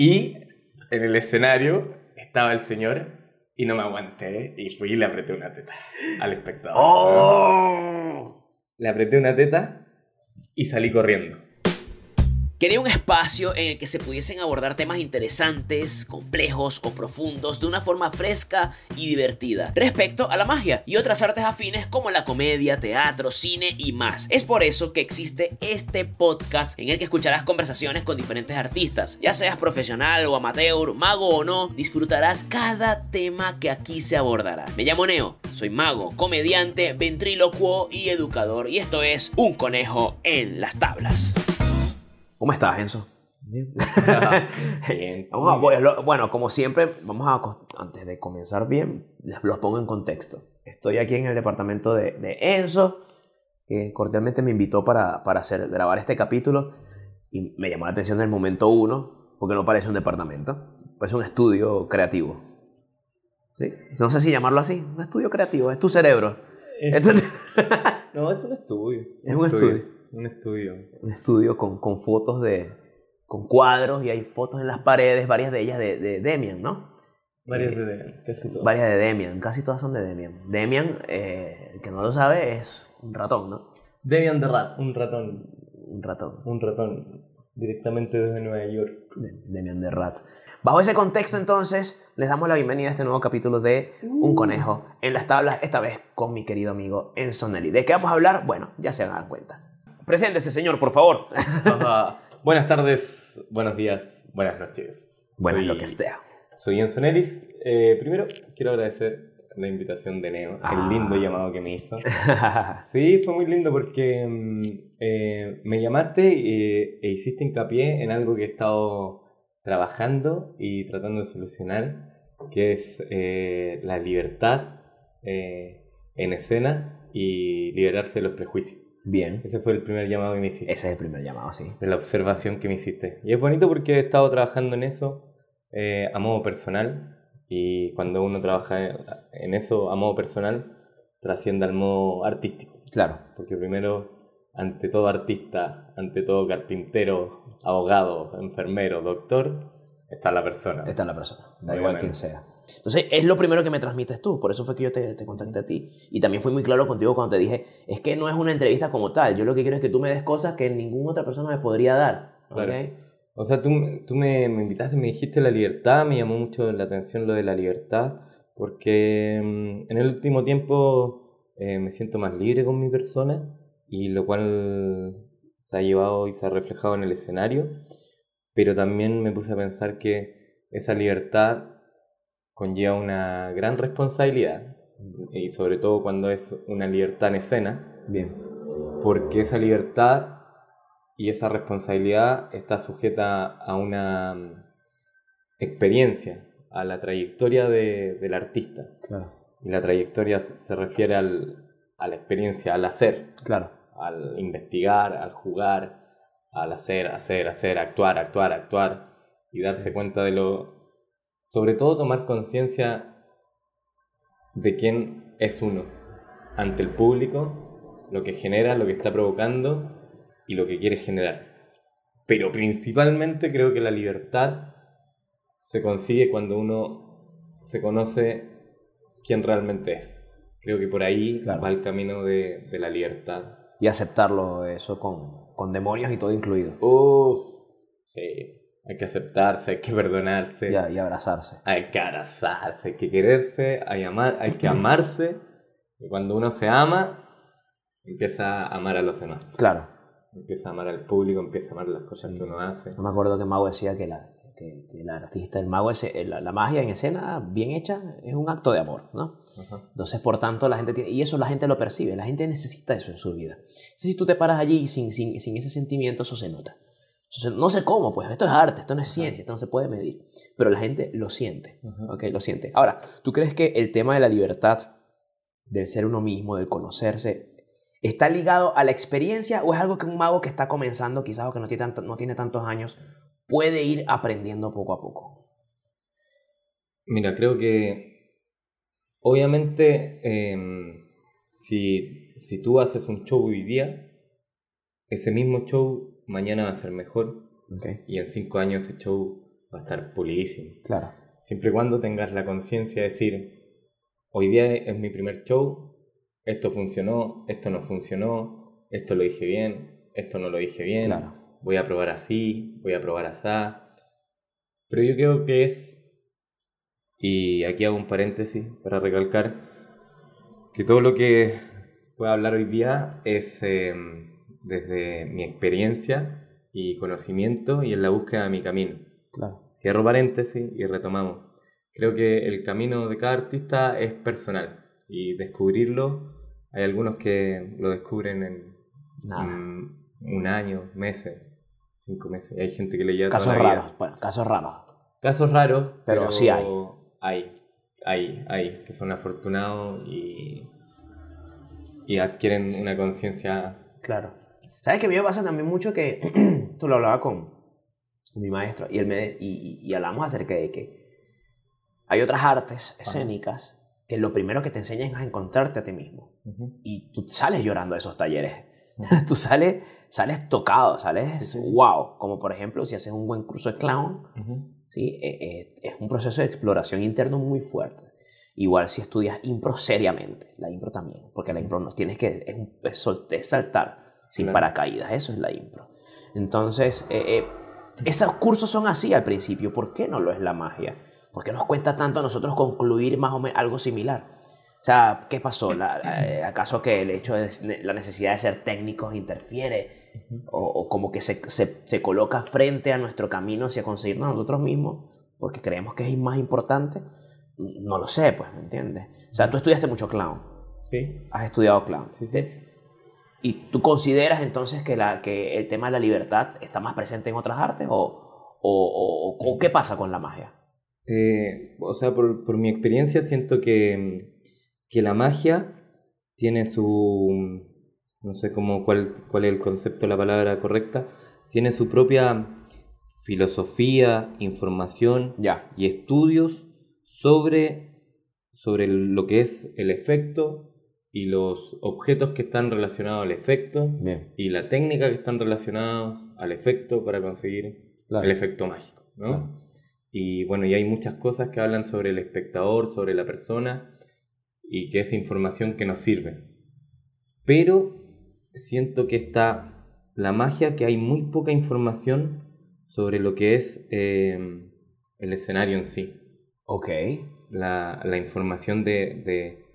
Y en el escenario estaba el señor y no me aguanté y fui y le apreté una teta al espectador. ¡Oh! Le apreté una teta y salí corriendo. Quería un espacio en el que se pudiesen abordar temas interesantes, complejos o profundos de una forma fresca y divertida respecto a la magia y otras artes afines como la comedia, teatro, cine y más. Es por eso que existe este podcast en el que escucharás conversaciones con diferentes artistas. Ya seas profesional o amateur, mago o no, disfrutarás cada tema que aquí se abordará. Me llamo Neo, soy mago, comediante, ventrílocuo y educador y esto es Un Conejo en las Tablas. ¿Cómo estás, Enzo? Bien. Vamos a- bueno, bueno, como siempre, vamos a, antes de comenzar bien, les los pongo en contexto. Estoy aquí en el departamento de, de Enzo, que cordialmente me invitó para, para hacer, grabar este capítulo y me llamó la atención del momento uno, porque no parece un departamento, parece un estudio creativo. ¿Sí? No sé si llamarlo así, un estudio creativo, es tu cerebro. Esto- No, es un estudio. Es un estudio. Un estudio. un estudio con, con fotos de, con cuadros y hay fotos en las paredes, varias de ellas de, de Demian, ¿no? Varias de casi todo. Varias de Demian, casi todas son de Demian. Demian, eh, el que no lo sabe, es un ratón, ¿no? Demian de Rat, un ratón. Un ratón. Un ratón directamente desde Nueva York. De- Demian de Rat. Bajo ese contexto, entonces, les damos la bienvenida a este nuevo capítulo de Un Conejo en las Tablas, esta vez con mi querido amigo Enzo Nelly. ¿De qué vamos a hablar? Bueno, ya se van a dar cuenta. Preséntese, señor, por favor. Ajá. Buenas tardes, buenos días, buenas noches. Bueno, Soy- lo que sea. Soy Enzo Nelis. Eh, primero, quiero agradecer la invitación de Neo, Ah. el lindo llamado que me hizo. Sí, fue muy lindo porque mm, eh, me llamaste y- e hiciste hincapié en algo que he estado trabajando y tratando de solucionar, que es eh, la libertad eh, en escena y liberarse de los prejuicios. Bien. Ese fue el primer llamado que me hiciste, Ese es el primer llamado, sí. de la observación que me hiciste. Y es bonito porque he estado trabajando en eso eh, a modo personal y cuando uno trabaja en eso a modo personal, trasciende al modo artístico. Claro. Porque primero, ante todo artista, ante todo carpintero, abogado, enfermero, doctor, está la persona. Esta es la persona, da igual Obviamente. quien sea. Entonces, es lo primero que me transmites tú, por eso fue que yo te, te contacté a ti. Y también fui muy claro contigo cuando te dije, es que no es una entrevista como tal, yo lo que quiero es que tú me des cosas que ninguna otra persona me podría dar. Claro. O sea, tú, tú me, me invitaste, me dijiste la libertad, me llamó mucho la atención lo de la libertad, porque mm, en el último tiempo eh, me siento más libre con mi persona y lo cual se ha llevado y se ha reflejado en el escenario, pero también me puse a pensar que esa libertad conlleva una gran responsabilidad y sobre todo cuando es una libertad en escena, Bien. porque esa libertad y esa responsabilidad está sujeta a una mm, experiencia, a la trayectoria de- del artista. Claro. Y la trayectoria se se refiere al- a la experiencia, al hacer, Claro. al investigar, al jugar, al hacer, hacer, hacer, actuar, actuar, actuar y darse cuenta de lo... Sobre todo tomar conciencia de quién es uno ante el público, lo que genera, lo que está provocando y lo que quiere generar. Pero principalmente creo que la libertad se consigue cuando uno se conoce quién realmente es. Creo que por ahí Claro. va el camino de, de la libertad. Y aceptarlo eso con, con demonios y todo incluido. Uf, sí. Hay que aceptarse, hay que perdonarse, Ya, y abrazarse. hay que abrazarse, hay que quererse, hay, amar, hay que amarse. Y cuando uno se ama, empieza a amar a los demás. Claro. Empieza a amar al público, empieza a amar las cosas que uno hace. No me acuerdo que Mago decía que, la, que, que el artista, el mago, ese, la, la magia en escena bien hecha es un acto de amor, ¿no? Ajá. Entonces, por tanto, la gente tiene, y eso la gente lo percibe, la gente necesita eso en su vida. Entonces, si tú te paras allí sin, sin, sin ese sentimiento, eso se nota. No sé cómo, pues esto es arte, esto no es ciencia, esto no se puede medir, pero la gente lo siente, Ajá. ¿ok? Lo siente. Ahora, ¿tú crees que el tema de la libertad, del ser uno mismo, del conocerse, está ligado a la experiencia o es algo que un mago que está comenzando, quizás o que no tiene, tanto- no tiene tantos años, puede ir aprendiendo poco a poco? Mira, creo que obviamente em, si, si tú haces un show hoy día, ese mismo show mañana va a ser mejor y en cinco años ese show va a estar pulidísimo. Claro. Siempre y cuando tengas la conciencia de decir, hoy día es mi primer show, esto funcionó, esto no funcionó, esto lo dije bien, esto no lo dije bien, Claro. voy a probar así, voy a probar así. Pero yo creo que es, y aquí hago un paréntesis para recalcar, que todo lo que puedo hablar hoy día es eh, desde mi experiencia y conocimiento y en la búsqueda de mi camino. Claro. Cierro paréntesis y retomamos. Creo que el camino de cada artista es personal y descubrirlo, hay algunos que lo descubren en mm, un año, meses, cinco meses. Hay gente que le lleva Casos toda la vida. raros. Bueno, casos raros. Casos raros, Pero pero, sí hay. Hay, hay, hay, que son afortunados y, y adquieren una conciencia. Claro. ¿Sabes que a mí me pasa también mucho que tú lo hablaba con mi maestro y, él me, y, y- y hablamos acerca de que hay otras artes escénicas que lo primero que te enseñan es a encontrarte a ti mismo. Y tú sales llorando de esos talleres. tú sales, sales tocado, sales wow. Como por ejemplo, si haces un buen curso de clown. ¿sí? Eh, eh, es un proceso de exploración interno muy fuerte. Igual si estudias impro seriamente, la impro también, porque la impro no tienes que, es, es es saltar sin Claro. paracaídas, eso es la impro. Entonces, eh, eh, esos cursos son así al principio, ¿por qué no lo es la magia? ¿Por qué nos cuesta tanto a nosotros concluir más o menos algo similar? O sea, ¿qué pasó? La- eh, ¿Acaso que el hecho de la necesidad de ser técnicos interfiere? O, o como que se, se, se coloca frente a nuestro camino hacia conseguirnos nosotros mismos porque creemos que es más importante? No lo sé, pues, ¿me entiendes? O sea, tú estudiaste mucho clown, Sí, has estudiado clown. sí, sí. ¿Y tú consideras entonces que, la, que el tema de la libertad está más presente en otras artes? ¿O, o, o- o qué pasa con la magia? Eh, o sea, por, por mi experiencia siento que, que la magia tiene su, no sé cómo, cuál, cuál es el concepto, la palabra correcta, tiene su propia filosofía, información Ya. y estudios sobre, sobre lo que es el efecto y los objetos que están relacionados al efecto Bien. y la técnica que están relacionados al efecto para conseguir el efecto mágico, ¿no? Claro. Y bueno, y hay muchas cosas que hablan sobre el espectador, sobre la persona, y que es información que nos sirve. Pero siento que está la magia, que hay muy poca información sobre lo que es eh, el escenario en sí. Ok. La, la información de, de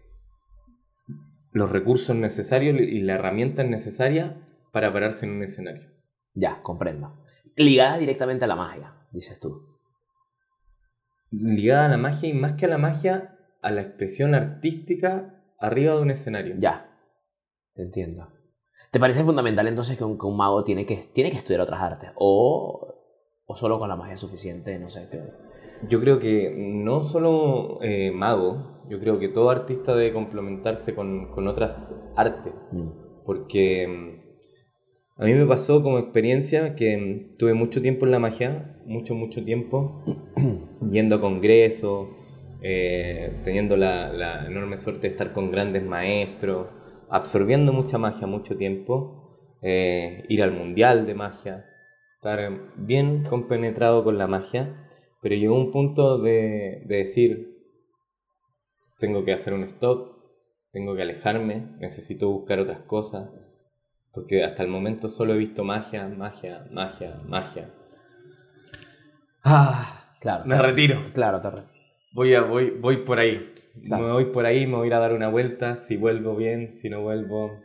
los recursos necesarios y la herramienta necesaria para pararse en un escenario. Ya, comprendo. Ligada directamente a la magia, dices tú. ligada a la magia y más que a la magia, a la expresión artística arriba de un escenario. Ya, te entiendo. ¿Te parece fundamental entonces que un, que un mago tiene que, tiene que estudiar otras artes? O, o solo con la magia es suficiente? No sé qué. Yo creo que no solo eh, mago, yo creo que todo artista debe complementarse con, con otras artes, Mm. porque mm, a mí me pasó como experiencia que mm, tuve mucho tiempo en la magia, mucho, mucho tiempo, yendo a congresos, eh, teniendo la, la enorme suerte de estar con grandes maestros, absorbiendo mucha magia mucho tiempo, eh, ir al mundial de magia, estar bien compenetrado con la magia, pero llegó un punto de, de decir, tengo que hacer un stop, tengo que alejarme, necesito buscar otras cosas, porque hasta el momento solo he visto magia, magia, magia, magia. Ah, Claro. me retiro. Claro, te re- Voy, a, voy, voy por ahí. Claro. Me voy por ahí, me voy a ir a dar una vuelta. Si vuelvo bien, si no vuelvo,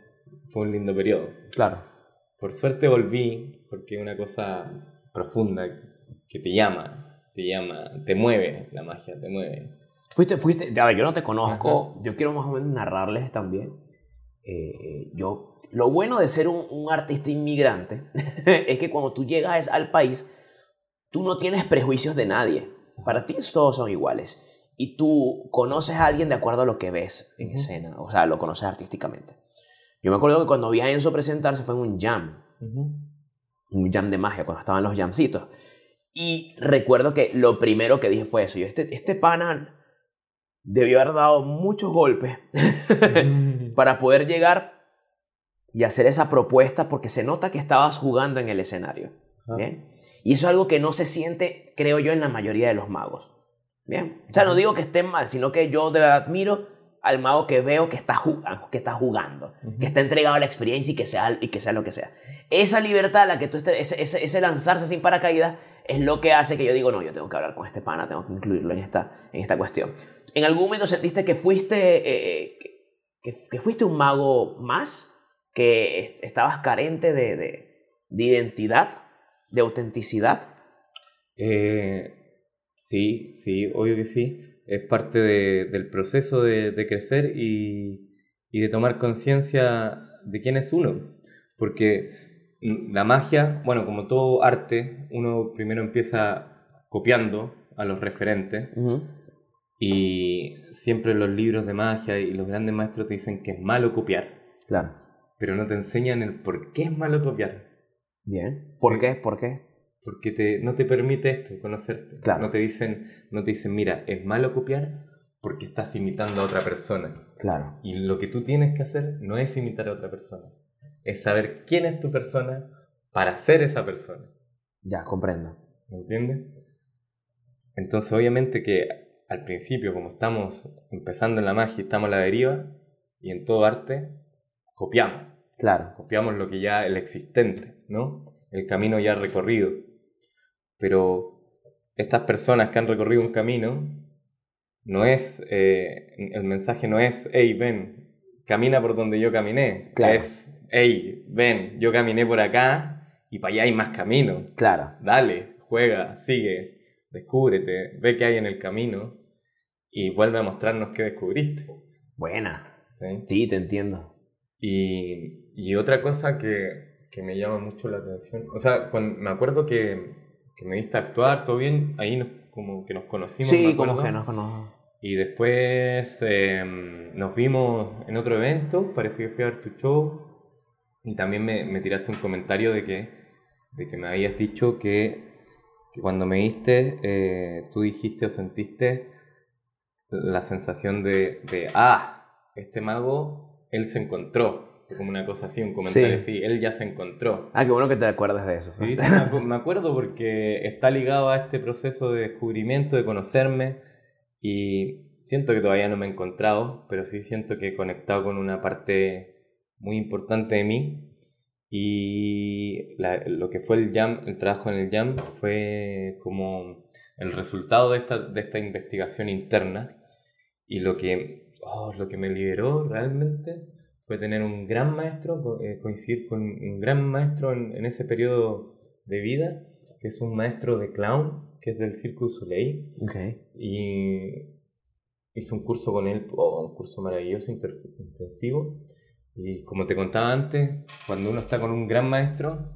fue un lindo periodo. claro. Por suerte volví, porque es una cosa profunda que te llama, te llama, te mueve la magia, te mueve. Fuiste, fuiste, a ver, yo no te conozco, yo quiero más o menos narrarles también. Eh, yo, lo bueno de ser un, un artista inmigrante es que cuando tú llegas al país, tú no tienes prejuicios de nadie. Para ti todos son iguales. Y tú conoces a alguien de acuerdo a lo que ves en Ujú. escena, o sea, lo conoces artísticamente. Yo me acuerdo que cuando vi a Enzo presentarse fue en un jam, un jam de magia, cuando estaban los jamcitos. Y recuerdo que lo primero que dije fue eso. Yo, este, este pana debió haber dado muchos golpes para poder llegar y hacer esa propuesta porque se nota que estabas jugando en el escenario. ¿bien? Y eso es algo que no se siente, creo yo, en la mayoría de los magos. Bien. O sea, no digo que estén mal, sino que yo de verdad admiro al mago que veo que está jugando, que está, jugando, que está entregado a la experiencia y que, sea, y que sea lo que sea. Esa libertad, la que tú estés, ese, ese, lanzarse sin paracaídas, es lo que hace que yo digo, no, yo tengo que hablar con este pana, tengo que incluirlo en esta, en esta cuestión. ¿En algún momento sentiste que fuiste, eh, que, fuiste un mago más? ¿Que estabas carente de, de, identidad, de autenticidad? Eh, sí, sí, obvio que sí. Es parte del proceso de, de crecer y, y de tomar conciencia de quién es uno. Porque la magia, bueno, como todo arte, uno primero empieza copiando a los referentes. Y siempre los libros de magia y los grandes maestros te dicen que es malo copiar. Claro. Pero no te enseñan el por qué es malo copiar. Bien. ¿Por qué? ¿Por qué? Porque te, no te permite esto, conocerte. Claro. No te dicen, no te dicen, mira, es malo copiar porque estás imitando a otra persona. Claro. Y lo que tú tienes que hacer no es imitar a otra persona. Es saber quién es tu persona para ser esa persona. Ya, comprendo. ¿Me entiendes? Entonces, obviamente que al principio, como estamos empezando en la magia, estamos a la deriva, y en todo arte, copiamos. Claro. Copiamos lo que ya el existente, ¿no? El camino ya recorrido. Pero estas personas que han recorrido un camino, no es, eh, el mensaje no es, hey, ven, camina por donde yo caminé. Claro. Es, hey, ven, yo caminé por acá y para allá hay más camino. Claro. Dale, juega, sigue, descúbrete, ve qué hay en el camino y vuelve a mostrarnos qué descubriste. Buena. Sí, te entiendo. Y, y otra cosa que, que, me llama mucho la atención, o sea, me acuerdo que, que, me diste a actuar, todo bien, ahí nos, como que nos conocimos. Sí, como que nos conocimos. Y después em, nos vimos en otro evento, parece que fui a ver tu show, y también me, me tiraste un comentario de que, de que me habías dicho que, que cuando me viste, eh, tú dijiste o sentiste la sensación de, de, ah, este mago, él se encontró. Como una cosa así, un comentario así, él ya se encontró. Ah, qué bueno que te acuerdas de eso. Sí, me acuerdo porque está ligado a este proceso de descubrimiento, de conocerme, y siento que todavía no me he encontrado, pero sí siento que he conectado con una parte muy importante de mí. Y lo que fue el jam, el trabajo en el jam, fue como el resultado de esta, de esta investigación interna y lo que, oh, lo que me liberó realmente fue tener un gran maestro, eh, coincidir con un gran maestro en, en, ese periodo de vida, que es un maestro de clown, que es del Circus Soleil. Okay. Y hice un curso con él, oh, un curso maravilloso, intensivo. Y como te contaba antes, cuando uno está con un gran maestro,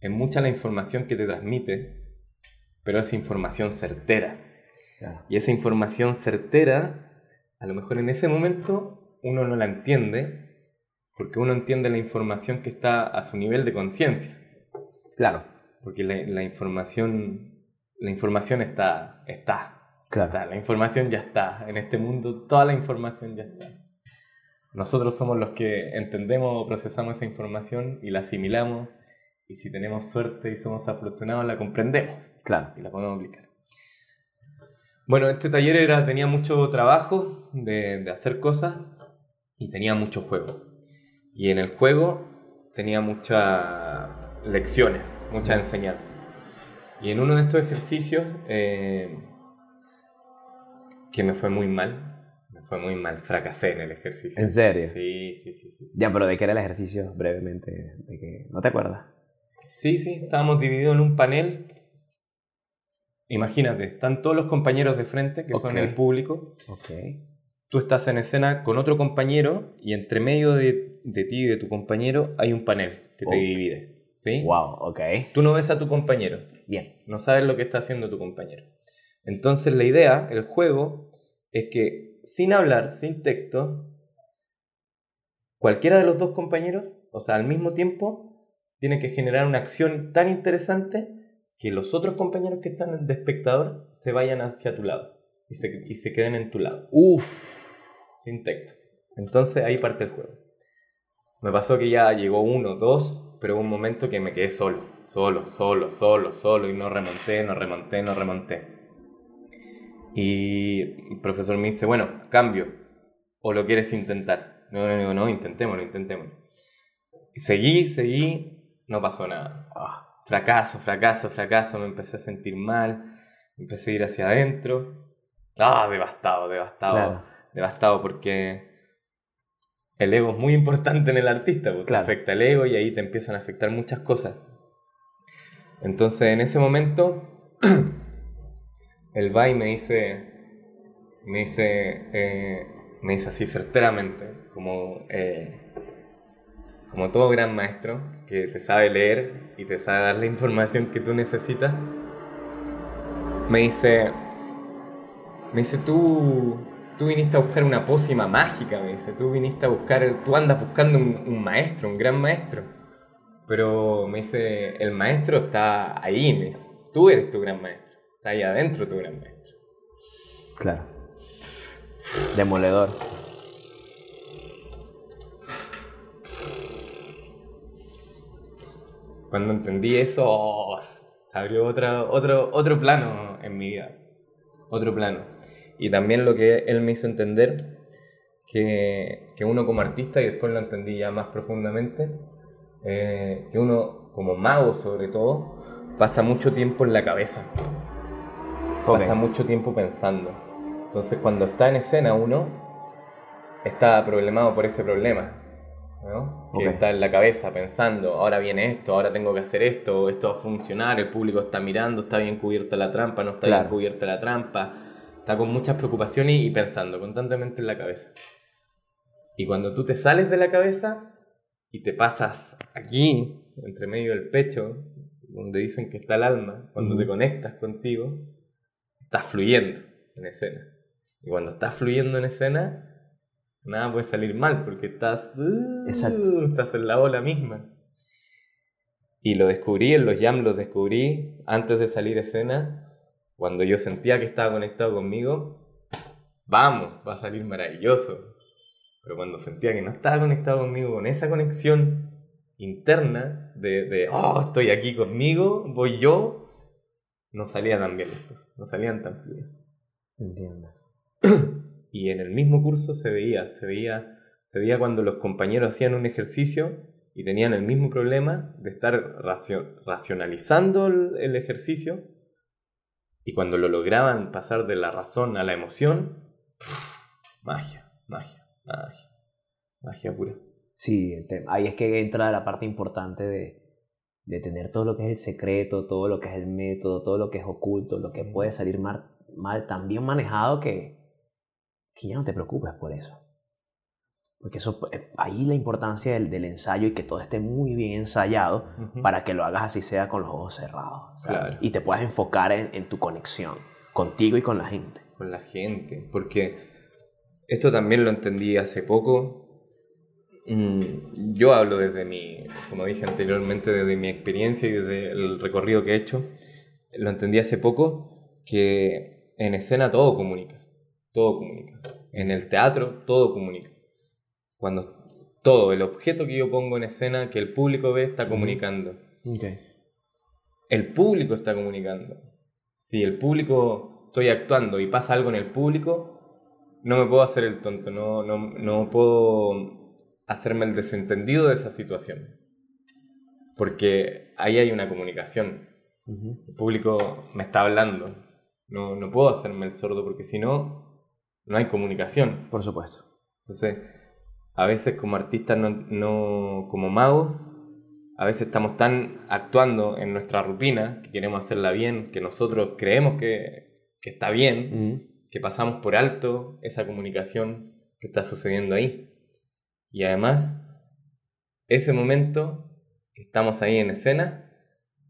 es mucha la información que te transmite, pero es información certera. Y esa información certera a lo mejor en ese momento uno no la entiende porque uno entiende la información que está a su nivel de conciencia. Claro. Porque la, información, la información está, está. Claro. La información ya está. En este mundo toda la información ya está. Nosotros somos los que entendemos o procesamos esa información y la asimilamos. Y si tenemos suerte y somos afortunados, la comprendemos. Claro. Y la podemos aplicar. Bueno, este taller era, tenía mucho trabajo de, hacer cosas y tenía mucho juego. Y en el juego tenía muchas lecciones, muchas enseñanzas. Y en uno de estos ejercicios, eh, que me fue muy mal, me fue muy mal, fracasé en el ejercicio. ¿En serio? Sí, sí, sí. sí, Ya, pero ¿de qué era el ejercicio brevemente? ¿De que ¿No te acuerdas? Sí, sí, estábamos divididos en un panel Imagínate, están todos los compañeros de frente, que son el público. Okay. Tú estás en escena con otro compañero y entre medio de, ti y de tu compañero hay un panel que te divide. ¿Sí? Wow, ok. Tú no ves a tu compañero. Bien. No sabes lo que está haciendo tu compañero. Entonces la idea, el juego, es que sin hablar, sin texto, cualquiera de los dos compañeros, o sea, al mismo tiempo, tiene que generar una acción tan interesante que los otros compañeros que están de espectador se vayan hacia tu lado y se, y se queden en tu lado. Uf. Sin texto. Entonces ahí parte el juego. Me pasó que ya llegó uno, dos, pero hubo un momento que me quedé solo, solo, solo, solo, solo, y no remonté, no remonté, no remonté. Y el profesor me dice, bueno, cambio, o lo quieres intentar. No, no, no, no, intentémoslo, intentémoslo. Y seguí, seguí, no pasó nada. Ah, fracaso, fracaso, fracaso, me empecé a sentir mal, empecé a ir hacia adentro. Ah, devastado, devastado, devastado porque el ego es muy importante en el artista, porque afecta el ego y ahí te empiezan a afectar muchas cosas. Entonces en ese momento, el va y me dice, me dice, eh, me dice así certeramente, como, eh, como todo gran maestro que te sabe leer y te sabe dar la información que tú necesitas, me dice, me dice, tú, tú viniste a buscar una pócima mágica, me dice, tú viniste a buscar, tú andas buscando un, maestro, un gran maestro. Pero me dice, el maestro está ahí, me dice, tú eres tu gran maestro, está ahí adentro tu gran maestro. Claro. Demoledor. Cuando entendí eso, oh, se abrió otra, otro, otro plano en mi vida. Otro plano. Y también lo que él me hizo entender, que, que uno como artista, y después lo entendí ya más profundamente, eh, que uno como mago sobre todo, pasa mucho tiempo en la cabeza. Pasa mucho tiempo pensando. Entonces cuando está en escena uno, está problemado por ese problema. ¿no? Que está en la cabeza pensando, ahora viene esto, ahora tengo que hacer esto, esto va a funcionar, el público está mirando, está bien cubierta la trampa, no está bien cubierta la trampa, Está con muchas preocupaciones y pensando constantemente en la cabeza. Y cuando tú te sales de la cabeza y te pasas aquí, entre medio del pecho, donde dicen que está el alma, cuando te conectas contigo, estás fluyendo en escena. Y cuando estás fluyendo en escena, nada puede salir mal porque estás, uh, estás en la ola misma. Y lo descubrí, en los jams los descubrí antes de salir escena cuando yo sentía que estaba conectado conmigo, vamos, va a salir maravilloso. Pero cuando sentía que no estaba conectado conmigo, con esa conexión interna de, de oh, estoy aquí conmigo, voy yo, no salía tan bien no salían tan fluidas. Entiendo. Y en el mismo curso se veía, se veía, se veía cuando los compañeros hacían un ejercicio y tenían el mismo problema de estar racionalizando el ejercicio y cuando lo lograban pasar de la razón a la emoción, magia, magia, magia, magia pura. Sí, ahí es que entra la parte importante de, de, tener todo lo que es el secreto, todo lo que es el método, todo lo que es oculto, lo que puede salir mal, mal tan bien manejado que, que ya no te preocupes por eso. Porque eso, eh, ahí la importancia del, del, ensayo y que todo esté muy bien ensayado para que lo hagas así sea con los ojos cerrados. Y te puedas enfocar en, en, tu conexión contigo y con la gente. Con la gente, porque esto también lo entendí hace poco. Mm, yo hablo desde mi, como dije anteriormente, desde mi experiencia y desde el recorrido que he hecho. Lo entendí hace poco que en escena todo comunica. Todo comunica. En el teatro todo comunica cuando todo el objeto que yo pongo en escena, que el público ve, está comunicando. El público está comunicando. Si el público estoy actuando y pasa algo en el público, no me puedo hacer el tonto, no, no, no puedo hacerme el desentendido de esa situación. Porque ahí hay una comunicación. El público me está hablando. No, no puedo hacerme el sordo porque si no, no hay comunicación. Por supuesto. Entonces, a veces como artistas, no, como magos, a veces estamos tan actuando en nuestra rutina, que queremos hacerla bien, que nosotros creemos que, está bien, que pasamos por alto esa comunicación que está sucediendo ahí. Y además, ese momento que estamos ahí en escena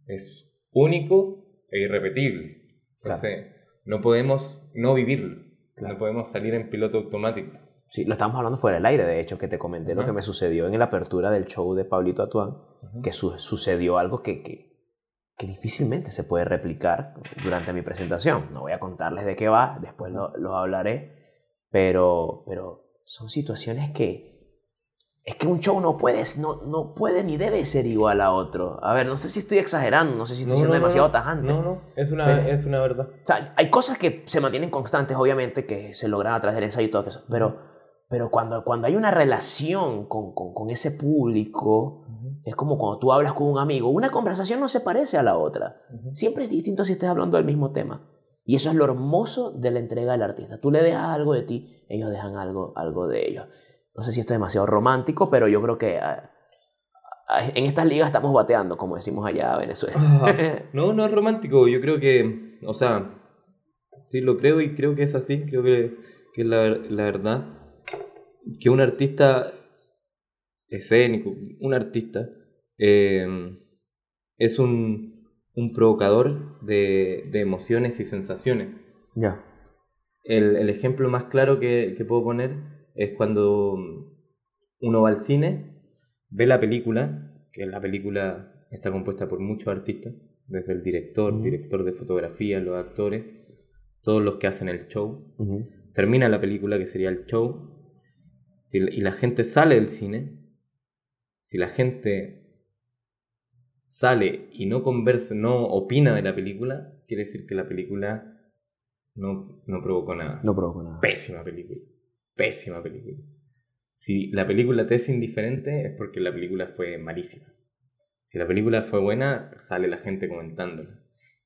es único e irrepetible. Entonces, no podemos no vivirlo, no podemos salir en piloto automático. Sí, lo estamos hablando fuera del aire, de hecho, que te comenté lo que me sucedió en la apertura del show de Pablito Atuán, que sucedió algo que, que, que, difícilmente se puede replicar durante mi presentación. No voy a contarles de qué va, después lo, lo hablaré, pero, pero son situaciones que, es que un show no puede, no, no puede ni debe ser igual a otro. A ver, no sé si estoy exagerando, no sé si estoy siendo demasiado tajante. No, no, es una, es una verdad. O sea, hay cosas que se mantienen constantes, obviamente, que se logran a través del ensayo y todo eso, pero, pero cuando, cuando hay una relación con, con, con ese público, es como cuando tú hablas con un amigo, una conversación no se parece a la otra. Siempre es distinto si estás hablando del mismo tema. Y eso es lo hermoso de la entrega del artista. Tú le dejas algo de ti, ellos dejan algo, algo de ellos. No sé si esto es demasiado romántico, pero yo creo que ah, ah, en estas ligas estamos bateando, como decimos allá en Venezuela. no, no es romántico. Yo creo que, o sea, sí lo creo y creo que es así. Creo que, que es la, la verdad. Que un artista escénico, un artista, eh, es un, un provocador de, de, emociones y sensaciones. Ya. El, el, ejemplo más claro que, que puedo poner es cuando uno va al cine, ve la película, que la película está compuesta por muchos artistas, desde el director, director de fotografía, los actores, todos los que hacen el show. Termina la película, que sería el show, y la gente sale del cine, si la gente sale y no conversa, no opina de la película, quiere decir que la película no, no provocó nada. No provocó nada. Pésima película pésima película. Si la película te es indiferente es porque la película fue malísima. Si la película fue buena, sale la gente comentándola.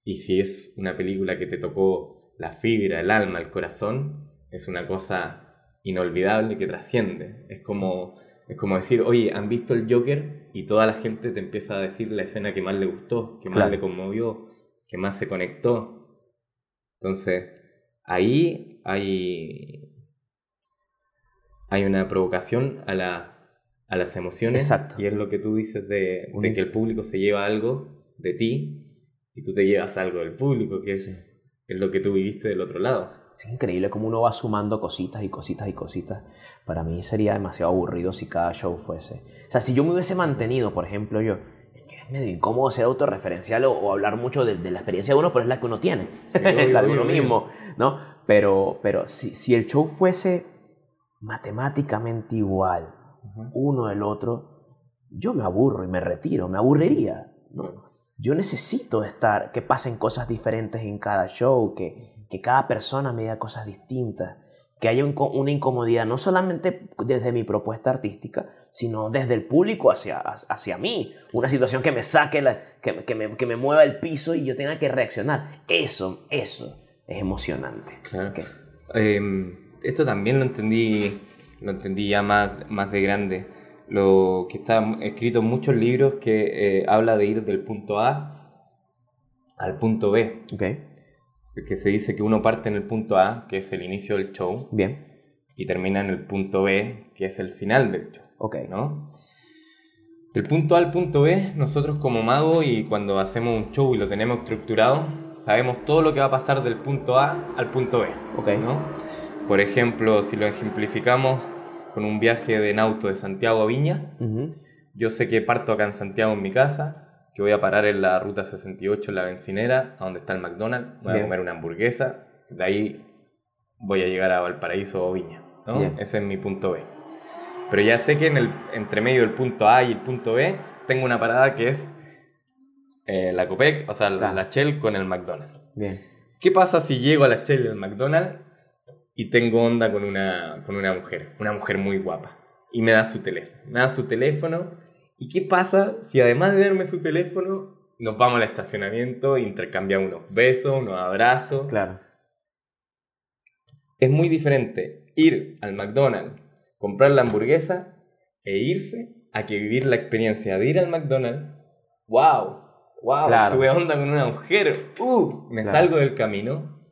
Y si es una película que te tocó la fibra, el alma, el corazón, es una cosa inolvidable que trasciende. Es como, es como decir, oye, ¿han visto el Joker? Y toda la gente te empieza a decir la escena que más le gustó, que más le conmovió, que más se conectó. Entonces, ahí hay, hay una provocación a las, a las emociones. Exacto. Y es lo que tú dices de, de, que el público se lleva algo de ti y tú te llevas algo del público, que es, es lo que tú viviste del otro lado. Es increíble cómo uno va sumando cositas y cositas y cositas. Para mí sería demasiado aburrido si cada show fuese. O sea, si yo me hubiese mantenido, por ejemplo, yo. Es que es medio incómodo ser autorreferencial o, o hablar mucho de, de, la experiencia de uno, pero es la que uno tiene. Sí, obvio, la de uno obvio, mismo, ¿no? Pero, pero si, si el show fuese matemáticamente igual, uh -huh. uno el otro, yo me aburro y me retiro, me aburriría. ¿no? Yo necesito estar, que pasen cosas diferentes en cada show, que, que cada persona me diga cosas distintas, que haya un, una incomodidad no solamente desde mi propuesta artística, sino desde el público hacia, hacia mí. Una situación que me saque, la, que, que, me, que me mueva el piso y yo tenga que reaccionar. Eso, eso es emocionante. Claro. Okay. Eh, esto también lo entendí, lo entendí ya más, más de grande. Lo que está escrito en muchos libros que eh, habla de ir del punto A al punto B. Okay. Que se dice que uno parte en el punto A, que es el inicio del show. Bien. Y termina en el punto B, que es el final del show. Okay. ¿no? Del punto A al punto B, nosotros como magos y cuando hacemos un show y lo tenemos estructurado, sabemos todo lo que va a pasar del punto A al punto B. Okay. ¿no? Por ejemplo, si lo ejemplificamos con un viaje de en auto de Santiago a Viña, uh -huh. yo sé que parto acá en Santiago en mi casa, que voy a parar en la ruta 68 en la bencinera, a donde está el McDonald's, voy Bien. a comer una hamburguesa, de ahí voy a llegar a Valparaíso o Viña, ¿no? Ese es mi punto B. Pero ya sé que en el entre medio del punto A y el punto B tengo una parada que es eh, la Copec, o sea, claro. la Shell con el McDonald's. Bien. ¿Qué pasa si llego a la Shell y al McDonald's y tengo onda con una, con una mujer, una mujer muy guapa. Y me da su teléfono. Me da su teléfono. ¿Y qué pasa si además de darme su teléfono, nos vamos al estacionamiento, intercambiamos unos besos, unos abrazos? Claro. Es muy diferente ir al McDonald's, comprar la hamburguesa e irse a que vivir la experiencia de ir al McDonald's. ¡Wow! ¡Wow! Claro. Tuve onda con una mujer. ¡Uh! Me claro. salgo del camino,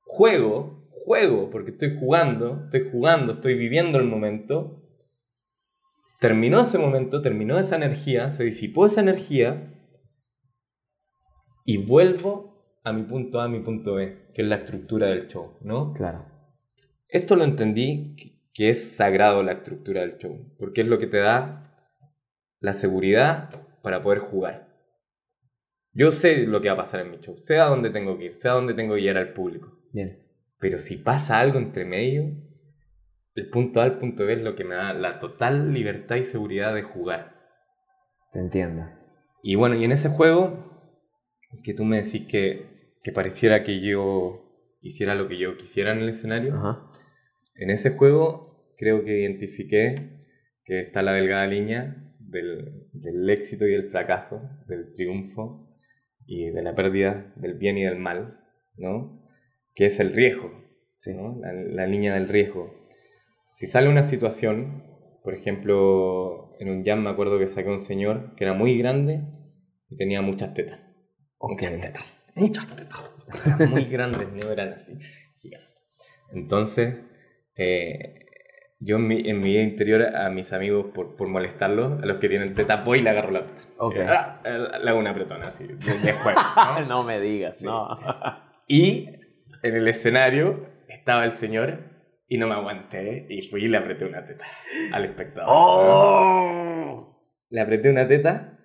juego juego, porque estoy jugando, estoy jugando, estoy viviendo el momento. Terminó ese momento, terminó esa energía, se disipó esa energía y vuelvo a mi punto A, a mi punto B, que es la estructura del show, ¿no? Claro. Esto lo entendí que es sagrado la estructura del show, porque es lo que te da la seguridad para poder jugar. Yo sé lo que va a pasar en mi show, sé a dónde tengo que ir, sé a dónde tengo que ir al público. Bien. Pero si pasa algo entre medio, el punto A al punto B es lo que me da la total libertad y seguridad de jugar. Te entiendo. Y bueno, y en ese juego, que tú me decís que, que pareciera que yo hiciera lo que yo quisiera en el escenario, Ajá. en ese juego creo que identifiqué que está la delgada línea del, del éxito y del fracaso, del triunfo y de la pérdida del bien y del mal, ¿no? Que es el riesgo, Sí. ¿no? La, la línea del riesgo. Si sale una situación, por ejemplo, en un jam me acuerdo que saqué a un señor que era muy grande y tenía muchas tetas. Ok. Muchas tetas, muchas tetas. Eran muy grandes, no eran así, gigantes. Entonces, eh, yo en mi, en mi vida interior a mis amigos, por, por molestarlos, a los que tienen tetas, voy y le agarro la teta. Ok. Eh, ah, eh, Le hago una apretona así, de, de juego, ¿no? no me digas, Sí. no. Y en el escenario estaba el señor y no me aguanté y fui y le apreté una teta al espectador. ¡Oh! Le apreté una teta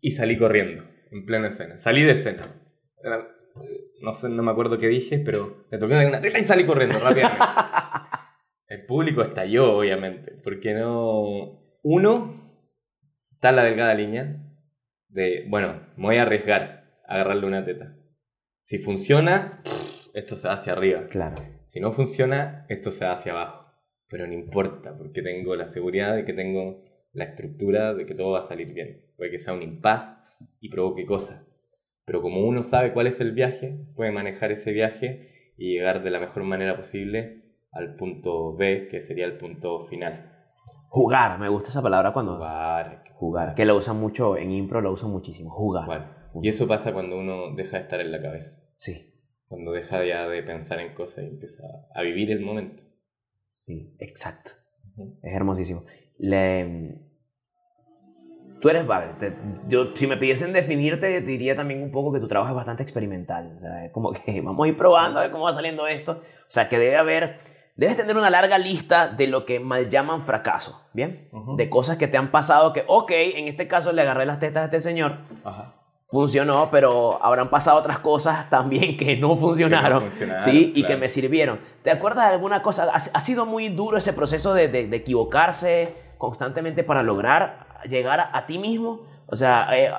y salí corriendo en plena escena. Salí de escena. No sé, no me acuerdo qué dije, pero le toqué una teta y salí corriendo rápidamente. El público estalló, obviamente, porque no... Uno, está la delgada línea de, bueno, me voy a arriesgar a agarrarle una teta. Si funciona, esto se va hacia arriba. Claro. Si no funciona, esto se va hacia abajo. Pero no importa, porque tengo la seguridad de que tengo la estructura de que todo va a salir bien. Puede que sea un impas y provoque cosas. Pero como uno sabe cuál es el viaje, puede manejar ese viaje y llegar de la mejor manera posible al punto B, que sería el punto final. Jugar, me gusta esa palabra cuando... Jugar, Jugar. Que lo usan mucho, en impro lo usan muchísimo. Jugar. jugar. Y eso pasa cuando uno deja de estar en la cabeza. Sí, Cuando deja ya de pensar en cosas y empieza a vivir el momento. sí, exacto. Ujú. Es hermosísimo. Le... Tú eres, vale, te- yo, si me pidiesen definirte, diría también un poco que tu trabajo es bastante experimental. O sea, es como que vamos a ir probando a ver cómo va saliendo esto. O sea, que debe haber, debes tener una larga lista de lo que mal llaman fracaso, ¿bien? Ujú. De cosas que te han pasado que, ok, en este caso le agarré las tetas a este señor, Ajá. Funcionó, pero habrán pasado otras cosas también que no funcionaron. funcionaron, ¿sí? Y que claro. me sirvieron. ¿Te acuerdas de alguna cosa? ¿Ha, ha sido muy duro ese proceso de, de- de equivocarse constantemente para lograr llegar a, a ti mismo? O sea, eh,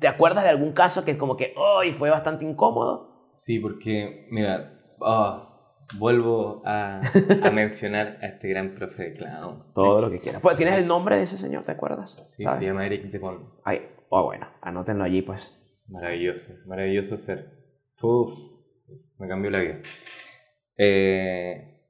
¿te acuerdas de algún caso que como que hoy fue bastante incómodo? Sí, porque, mira, ah, vuelvo a, a mencionar a este gran profe de clown. Todo lo que quieras. Pues, ¿Tienes el nombre de ese señor? ¿Te acuerdas? Sí, ¿Sabes? se llama Eric Depon. Ay, oh, bueno, anótenlo allí, pues. Maravilloso, maravilloso ser. Uf, me cambió la vida. Eh,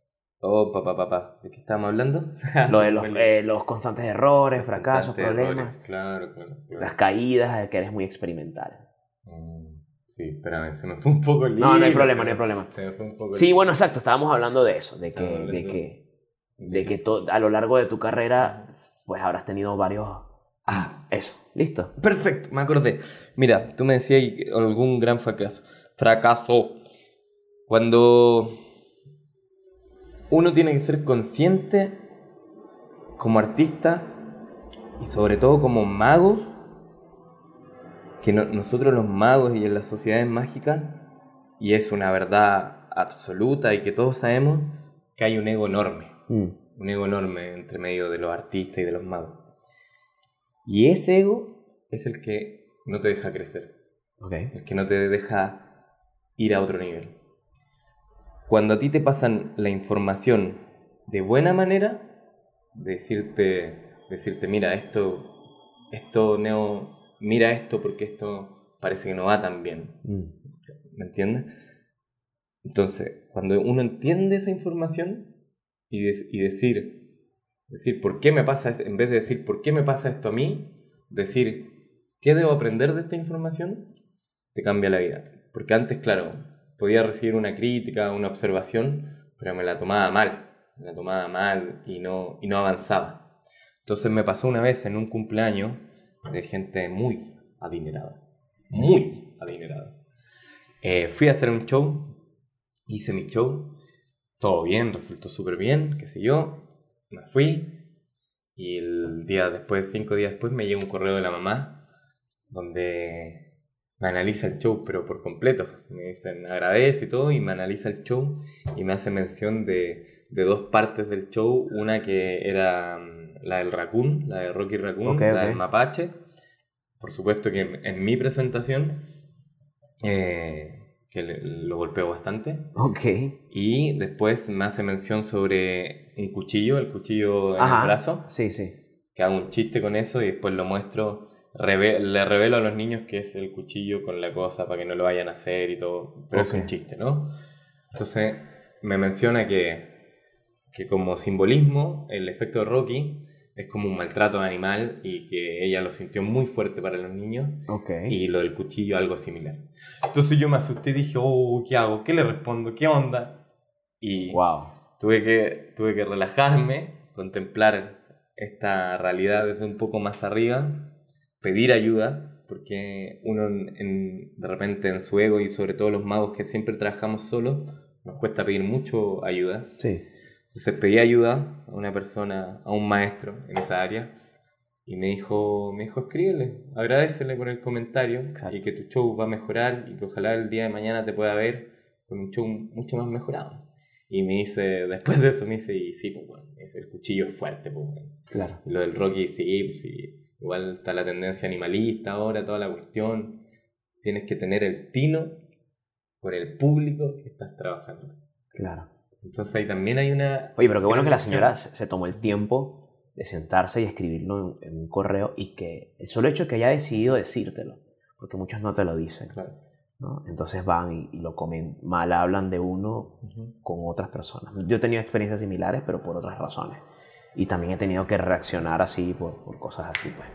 oh, papá, papá, ¿de qué estábamos hablando? Lo de los, eh, los constantes errores, fracasos, constantes problemas, errores, Claro, claro. claro. las caídas, que eres muy experimental. Mm, sí, espérame, se me fue un poco el No, no hay problema, no hay problema. Se me fue un poco Sí, bueno, exacto, estábamos hablando de eso, de que, de que, de que a lo largo de tu carrera, pues habrás tenido varios... Ah, Eso, listo. Perfecto, me acordé. Mira, tú me decías algún gran fracaso. Fracaso. Cuando uno tiene que ser consciente como artista y sobre todo como magos, que no- nosotros los magos y en las sociedades mágicas, y es una verdad absoluta y que todos sabemos, que hay un ego enorme Mm, un ego enorme entre medio de los artistas y de los magos. Y ese ego es el que no te deja crecer, ok. el que no te deja ir a otro nivel. Cuando a ti te pasan la información de buena manera, decirte, decirte mira, esto, esto, Neo, mira esto porque esto parece que no va tan bien. Mm, ¿Me entiendes? Entonces, cuando uno entiende esa información y, de- y decir, decir, ¿por qué me pasa? En vez de decir, ¿por qué me pasa esto a mí? Decir, ¿qué debo aprender de esta información? Te cambia la vida. Porque antes, claro, podía recibir una crítica, una observación, pero me la tomaba mal. Me la tomaba mal y no, y no avanzaba. Entonces me pasó una vez en un cumpleaños de gente muy adinerada. Muy adinerada. Eh, fui a hacer un show, hice mi show, todo bien, resultó súper bien, qué sé yo, me fui y el día después, cinco días después, me llega un correo de la mamá donde me analiza el show, pero por completo. Me dicen agradece y todo y me analiza el show y me hace mención de, de dos partes del show, una que era mm, la del Raccoon, la de Rocky Raccoon, la del Mapache. Por supuesto que en, en mi presentación, eh, que le- lo golpeo bastante. Ok. Y después me hace mención sobre un cuchillo, el cuchillo en Ajá. el brazo, Sí, sí. que hago un chiste con eso y después lo muestro. reve- le revelo a los niños que es el cuchillo con la cosa para que no lo vayan a hacer y todo. Pero es Ok. un chiste, ¿no? Entonces me menciona que, que como simbolismo el efecto de Rocky es como un maltrato animal y que ella lo sintió muy fuerte para los niños Ok. y lo del cuchillo algo similar. Entonces yo me asusté y dije, oh, ¿qué hago? ¿Qué le respondo? ¿Qué onda? Y Wow. tuve, que, tuve que relajarme, contemplar esta realidad desde un poco más arriba, pedir ayuda, porque uno en- en- de repente en su ego y sobre todo los magos que siempre trabajamos solos, nos cuesta pedir mucho ayuda. Sí. Entonces pedí ayuda a una persona, a un maestro en esa área, y me dijo, me dijo, escríbele, agradecele por el comentario, Exacto. y que tu show va a mejorar, y que ojalá el día de mañana te pueda ver con un show mucho más mejorado. Y me dice, después de eso me dice, y sí, pues bueno, es el cuchillo es fuerte, pues bueno. Claro. Y lo del Rocky, sí, pues sí, igual está la tendencia animalista ahora, toda la cuestión. Tienes que tener el tino con el público que estás trabajando. Claro. Entonces ahí también hay una... Oye, pero qué bueno que la señora se tomó el tiempo de sentarse y escribirlo en, en un correo y que el solo hecho de que haya decidido decírtelo, porque muchos no te lo dicen, Claro. ¿no? Entonces van y, y lo comen, mal hablan de uno Ujú. con otras personas. Yo he tenido experiencias similares, pero por otras razones. Y también he tenido que reaccionar así por, por cosas así, pues.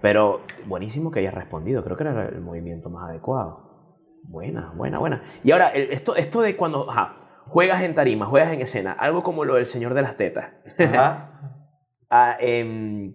Pero buenísimo que hayas respondido, creo que era el movimiento más adecuado. Buena, buena, buena. Y ahora, esto, esto de cuando ajá, juegas en tarima, juegas en escena, algo como lo del Señor de las Tetas. Ajá. Ah, em,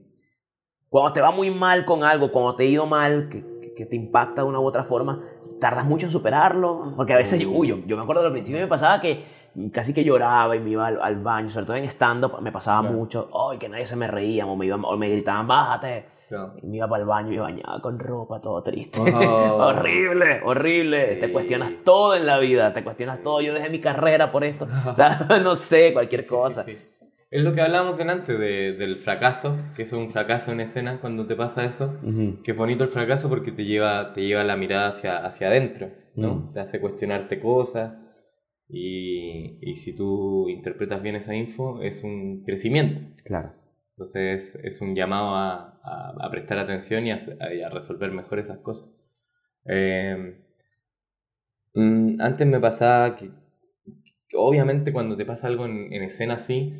cuando te va muy mal con algo, cuando te ha ido mal, que, que- te impacta de una u otra forma, tardas mucho en superarlo. Porque a veces, uy, yo, yo me acuerdo al principio me pasaba que casi que lloraba y me iba al, al baño, sobre todo en stand-up, me pasaba Claro. mucho, ay, que nadie se me reía, o me, iban- o me gritaban, bájate. Claro. Y me iba para el baño y bañaba con ropa, todo triste. Oh. horrible, horrible. Sí. Te cuestionas todo en la vida, te cuestionas todo. Yo dejé mi carrera por esto. O sea, no sé, cualquier Sí, cosa. sí. Es lo que hablábamos delante de, del fracaso, que es un fracaso en escena cuando te pasa eso. Ujú. Que es bonito el fracaso porque te lleva, te lleva la mirada hacia, hacia adentro, ¿no? Mm. Te hace cuestionarte cosas y, y si tú interpretas bien esa info es un crecimiento. Claro. Entonces es un llamado a, a- a prestar atención y a, a resolver mejor esas cosas. Eh, antes me pasaba que, que obviamente cuando te pasa algo en, en escena así,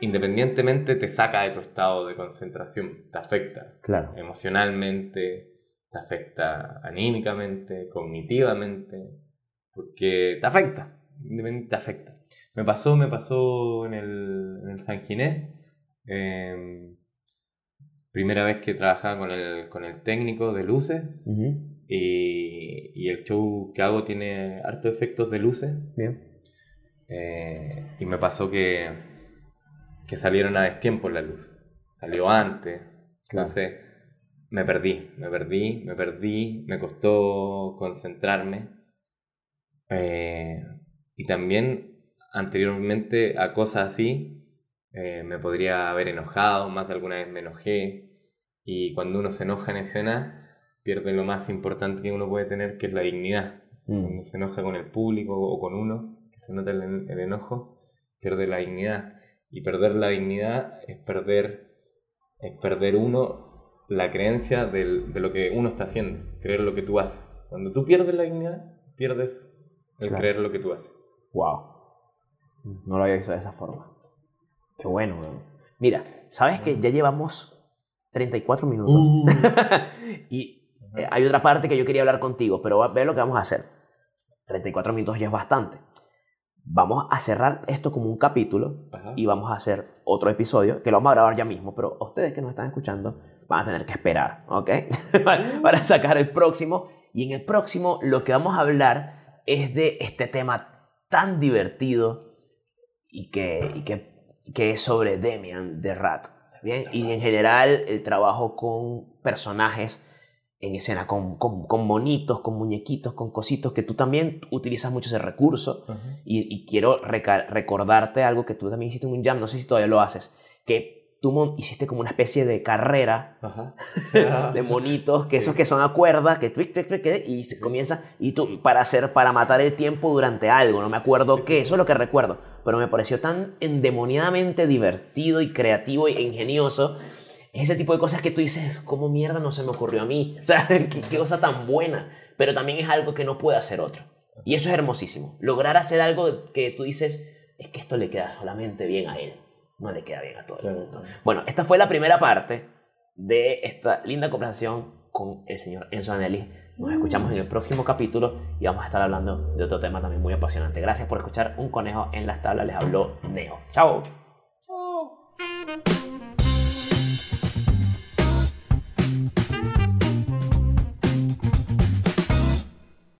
independientemente te saca de tu estado de concentración, te afecta Claro. emocionalmente, te afecta anímicamente, cognitivamente, porque te afecta, te afecta. Me pasó, me pasó en el, en el San Ginés, eh, primera vez que trabajaba con el, con el técnico de luces y, y el show que hago tiene hartos efectos de luces Bien. eh, y me pasó que, que salieron a destiempo la luz. Salió antes. Entonces me perdí, me perdí, me perdí, me costó concentrarme. Eh, y también anteriormente a cosas así eh, me podría haber enojado, más de alguna vez me enojé. Y cuando uno se enoja en escena, pierde lo más importante que uno puede tener, que es la dignidad Mm. cuando se enoja con el público o con uno, que se nota el, el enojo, pierde la dignidad. Y perder la dignidad es perder, es perder uno la creencia del- de lo que uno está haciendo, creer lo que tú haces. Cuando tú pierdes la dignidad, pierdes el Claro. creer lo que tú haces. Wow. No lo había visto de esa forma. Qué bueno, weón. Mira, ¿sabes que ya llevamos 34 minutos? y eh, hay otra parte que yo quería hablar contigo, pero ve lo que vamos a hacer. 34 minutos ya es bastante. Vamos a cerrar esto como un capítulo Ajá. y vamos a hacer otro episodio que lo vamos a grabar ya mismo, pero ustedes que nos están escuchando van a tener que esperar, ¿ok? para para sacar el próximo. Y en el próximo lo que vamos a hablar es de este tema tan divertido y que, y que, que es sobre Demian de Rat. ¿bien? Y en general el trabajo con personajes en escena, con, con, con monitos, con muñequitos, con cositos, que tú también utilizas mucho ese recurso. y, y, quiero recordarte algo que tú también hiciste en un jam, no sé si todavía lo haces, que tú hiciste como una especie de carrera de monitos, que esos que son a cuerda, que twic, twic, twic, y se comienza, y tú, para hacer, para matar el tiempo durante algo, no me acuerdo qué, eso es lo que recuerdo, pero me pareció tan endemoniadamente divertido y creativo e ingenioso ese tipo de cosas que tú dices, ¿cómo mierda no se me ocurrió a mí? O sea, qué, cosa tan buena. Pero también es algo que no puede hacer otro. Y eso es hermosísimo. Lograr hacer algo que tú dices, es que esto le queda solamente bien a él. No le queda bien a todo el mundo. Bueno, esta fue la primera parte de esta linda conversación con el señor Enzo Anelli. Nos escuchamos en el próximo capítulo y vamos a estar hablando de otro tema también muy apasionante. Gracias por escuchar Un Conejo en las Tablas. Les habló Neo. Chao.